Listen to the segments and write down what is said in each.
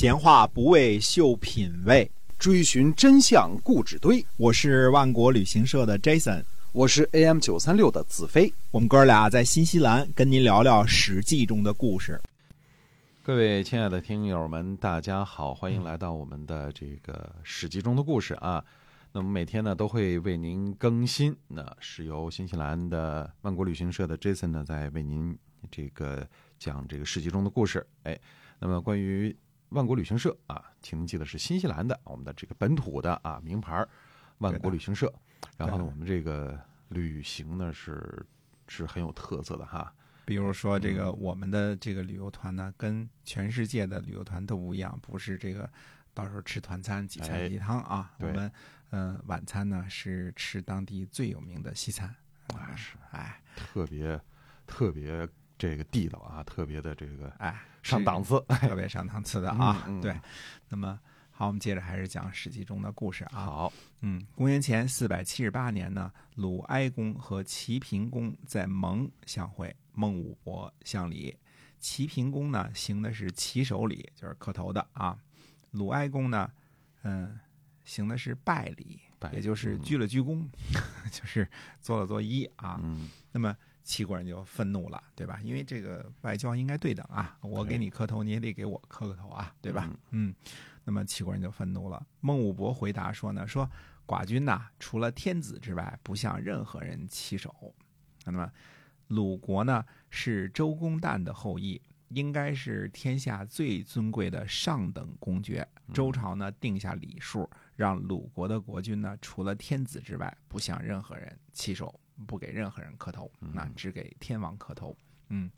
闲话不为秀品味，追寻真相故纸堆。我是万国旅行社的 Jason，我是 AM 九三六的子飞。我们哥俩在新西兰跟您聊聊《史记》中的故事。各位亲爱的听友们，大家好，欢迎来到我们的这个《史记》中的故事啊。那么每天呢都会为您更新，那是由新西兰的万国旅行社的 Jason 呢在为您这个讲这个《史记》中的故事。哎，那么关于万国旅行社啊，请您记得是新西兰的，我们的这个本土的啊名牌万国旅行社。然后呢，我们这个旅行呢是是很有特色的哈。比如说这个我们的这个旅游团呢，跟全世界的旅游团都不一样，不是这个到时候吃团餐几菜几汤啊。我们嗯晚餐呢是吃当地最有名的西餐啊，是哎特别特别这个地道啊，特别的这个哎上档次，特别上档次的啊。嗯嗯对，那么好，我们接着还是讲《史记》中的故事啊。好，嗯，公元前四百七十八年呢，鲁哀公和齐平公在蒙相会，孟武伯相礼。齐平公呢行的是齐首礼，就是磕头的啊。鲁哀公呢，嗯，行的是拜礼，拜也就是鞠了鞠躬，就是作了作揖啊。嗯那么齐国人就愤怒了，对吧？因为这个外交应该对等啊，我给你磕头，你也得给我磕个头啊，对吧？嗯，那么齐国人就愤怒了。孟武伯回答说呢，说寡君呐、除了天子之外，不向任何人起手。那么鲁国呢是周公旦的后裔，应该是天下最尊贵的上等公爵。周朝呢定下礼数，让鲁国的国君呢除了天子之外，不向任何人起手，不给任何人磕头，那只给天王磕头。嗯，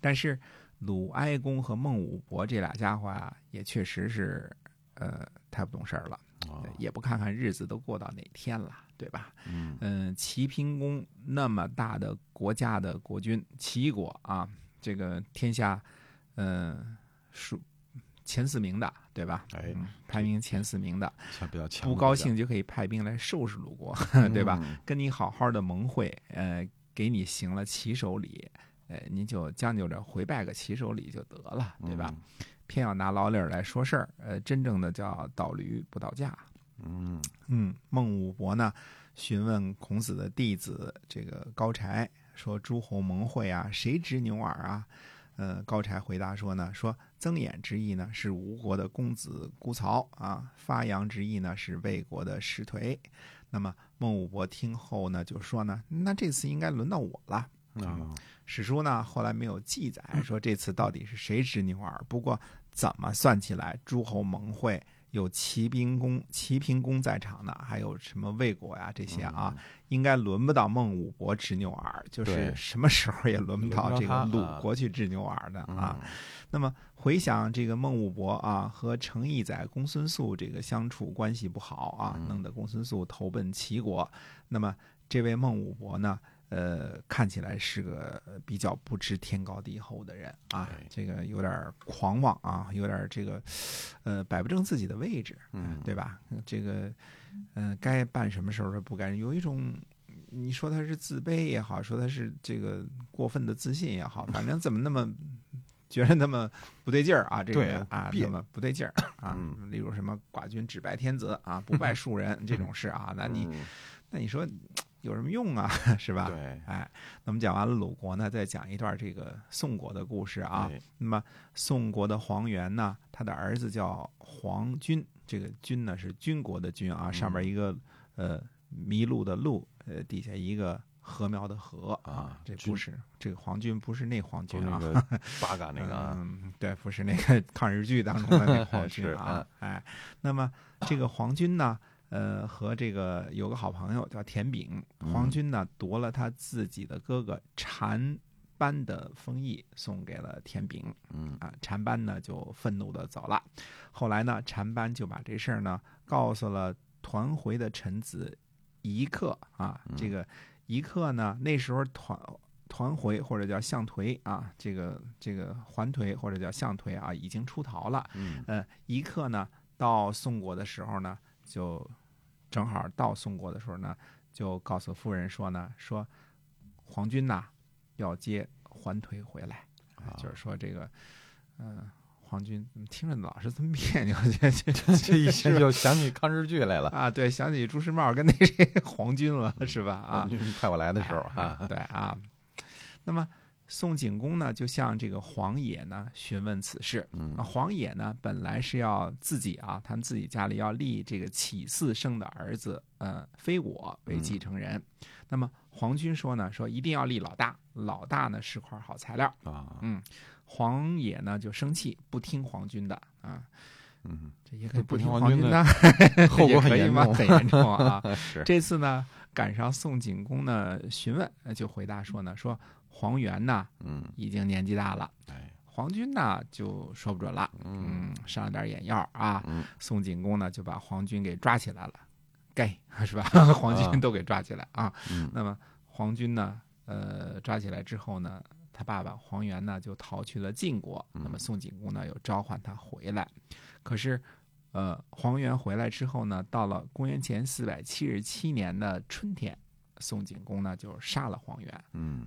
但是鲁哀公和孟武伯这俩家伙啊，也确实是呃太不懂事儿了。哦也不看看日子都过到哪天了，对吧？嗯嗯，齐平公那么大的国家的国君，齐国啊，这个天下，嗯，数前四名的，对吧？哎嗯，排名前四名的，比较强，不高兴就可以派兵来收拾鲁国，对吧？嗯跟你好好的盟会，呃，给你行了起手礼，呃，您就将就着回拜个起手礼就得了，对吧？偏要拿老理儿来说事儿，呃，真正的叫倒驴不倒架。嗯嗯，孟武伯呢询问孔子的弟子这个高柴说：“诸侯盟会啊，谁执牛耳啊？”呃，高柴回答说呢：“说曾衍之意呢是吴国的公子姑曹啊，发扬之意呢是魏国的石颓。”那么孟武伯听后呢就说呢：“那这次应该轮到我了。”啊史书呢后来没有记载说这次到底是谁执牛耳，不过怎么算起来，诸侯盟会有齐兵公、齐平公在场的，还有什么魏国呀这些啊，应该轮不到孟武伯执牛耳，就是什么时候也轮不到这个鲁国去执牛耳的啊。嗯那么回想这个孟武伯啊和程义载、公孙素这个相处关系不好啊，嗯弄得公孙素投奔齐国。那么这位孟武伯呢，呃，看起来是个比较不知天高地厚的人啊，这个有点狂妄啊，有点这个，呃，摆不正自己的位置，嗯对吧？这个，嗯、该办什么时候不该，有一种。你说他是自卑也好，说他是这个过分的自信也好，反正怎么那么觉得那么不对劲儿啊？这个人啊，别那么不对劲儿啊。嗯例如什么寡君只拜天子啊，不 拜庶人这种事啊，那你嗯那你说有什么用啊？是吧？对哎，那么讲完了鲁国呢，再讲一段这个宋国的故事啊。那么宋国的黄元呢，他的儿子叫黄君，这个君呢是军国的军啊，上面一个呃麋鹿的鹿，呃底下一个禾苗的禾啊这君不是这个黄军不是那黄就军啊，那个 八嘎那个啊，嗯，对，不是那个抗日剧当中的那个黄军 是啊，哎，那么这个黄军呢，呃，和这个有个好朋友叫田炳，黄军呢夺了他自己的哥哥禅班的封邑，送给了田炳，嗯啊，禅班呢就愤怒的走了。后来呢，禅班就把这事儿呢告诉了团回的臣子一克啊，这个一克呢那时候团。团回或者叫相颓啊，这个这个环颓或者叫相颓啊，已经出逃了。嗯呃，夷克呢到宋国的时候呢，就正好到宋国的时候呢，就告诉夫人说呢，说皇军呐要接环颓回来，啊就是说这个，嗯、皇军怎么听着老是这么别扭？这这 这一下就想起抗日剧来了。啊，对，想起朱时茂跟那谁 皇军了，是吧？啊，派我来的时候啊，对啊。那么宋景公呢，就向这个黄野呢询问此事。嗯啊，黄野呢本来是要自己啊，他们自己家里要立这个启嗣生的儿子，呃，非我为继承人。那么黄军说呢，说一定要立老大，老大呢是块好材料。啊，嗯，黄野呢就生气，不听黄军的啊。嗯，这也可以不听听黄军的，后果很也可以吗？严重很严重啊！这次呢，赶上宋景公呢询问，呃就回答说呢，说黄元呢嗯，已经年纪大了，哎，黄军呢就说不准了，嗯。嗯，上了点眼药啊。嗯。宋景公呢就把黄军给抓起来了，该 是吧？黄啊军都给抓起来啊。嗯。那么黄军呢，呃，抓起来之后呢，他爸爸黄元呢就逃去了晋国。嗯。那么宋景公呢又召唤他回来，可是，呃，黄元回来之后呢，到了公元前四百七十七年的春天，宋景公呢就杀了黄元。嗯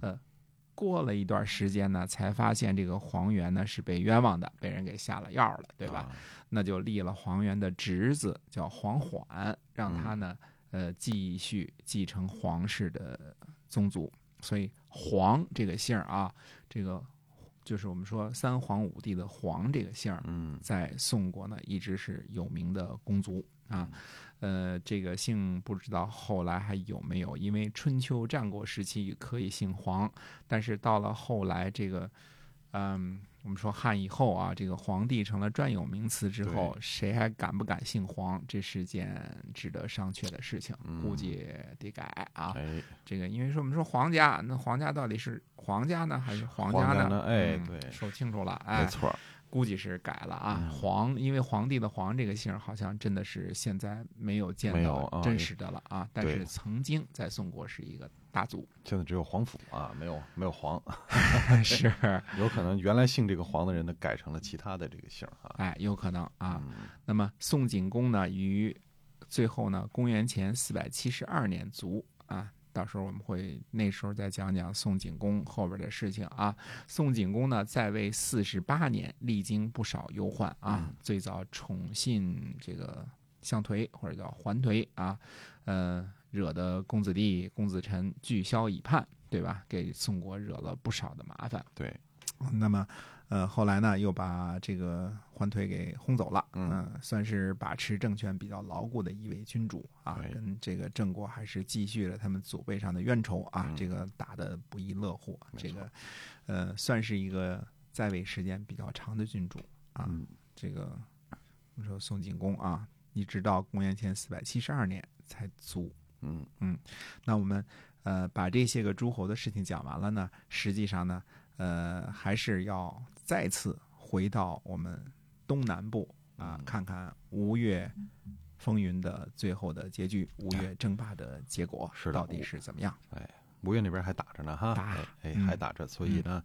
过了一段时间呢，才发现这个黄元呢是被冤枉的，被人给下了药了，对吧？啊那就立了黄元的侄子叫黄缓，让他呢，呃，继续继承皇室的宗族。所以黄这个姓儿啊，这个就是我们说三皇五帝的皇这个姓儿，嗯在宋国呢一直是有名的公族啊。呃，这个姓不知道后来还有没有，因为春秋战国时期可以姓黄，但是到了后来这个，嗯，我们说汉以后啊，这个皇帝成了专有名词之后，谁还敢不敢姓黄？这是件值得商榷的事情，嗯估计得改啊。哎，这个因为说我们说皇家，那皇家到底是皇家呢，还是皇家呢哎嗯对说清楚了，哎，没错儿，估计是改了啊。嗯皇，因为皇帝的皇这个姓好像真的是现在没有见到真实的了啊，但是曾经在宋国是一个大族，现在只有皇甫啊，没有没有皇，是，有可能原来姓这个皇的人呢，改成了其他的这个姓啊。哎，有可能啊。嗯那么宋景公呢，于最后呢，公元前四百七十二年卒啊。到时候我们会那时候再讲讲宋景公后边的事情啊。宋景公呢，在位四十八年，历经不少忧患啊。嗯最早宠信这个相颓或者叫桓颓啊，呃，惹得公子弟、公子臣拒消以叛，对吧？给宋国惹了不少的麻烦。对，那么，呃，后来呢，又把这个桓颓给轰走了，嗯呃算是把持政权比较牢固的一位君主啊，跟这个郑国还是继续了他们祖辈上的冤仇啊，嗯这个打得不亦乐乎，这个，呃，算是一个在位时间比较长的君主啊，嗯这个我们说宋景公啊，一直到公元前四百七十二年才卒，嗯嗯那我们呃把这些个诸侯的事情讲完了呢，实际上呢，呃还是要再次回到我们东南部啊，嗯看看吴越风云的最后的结局，吴越争霸的结果是到底是怎么样？哎，吴越那边还打着呢哈，打哎还打着，所以呢，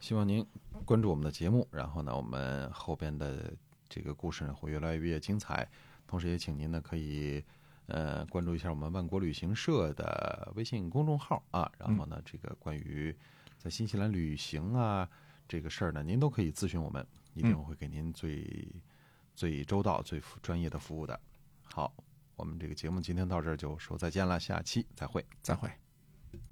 希望您关注我们的节目，然后呢，我们后边的这个故事呢会越来越精彩，同时也请您呢可以呃关注一下我们万国旅行社的微信公众号啊，然后呢，这个关于在新西兰旅行啊这个事儿呢，您都可以咨询我们，一定会给您最最周到、最专业的服务的。好，我们这个节目今天到这儿就说再见了，下期再会。再会。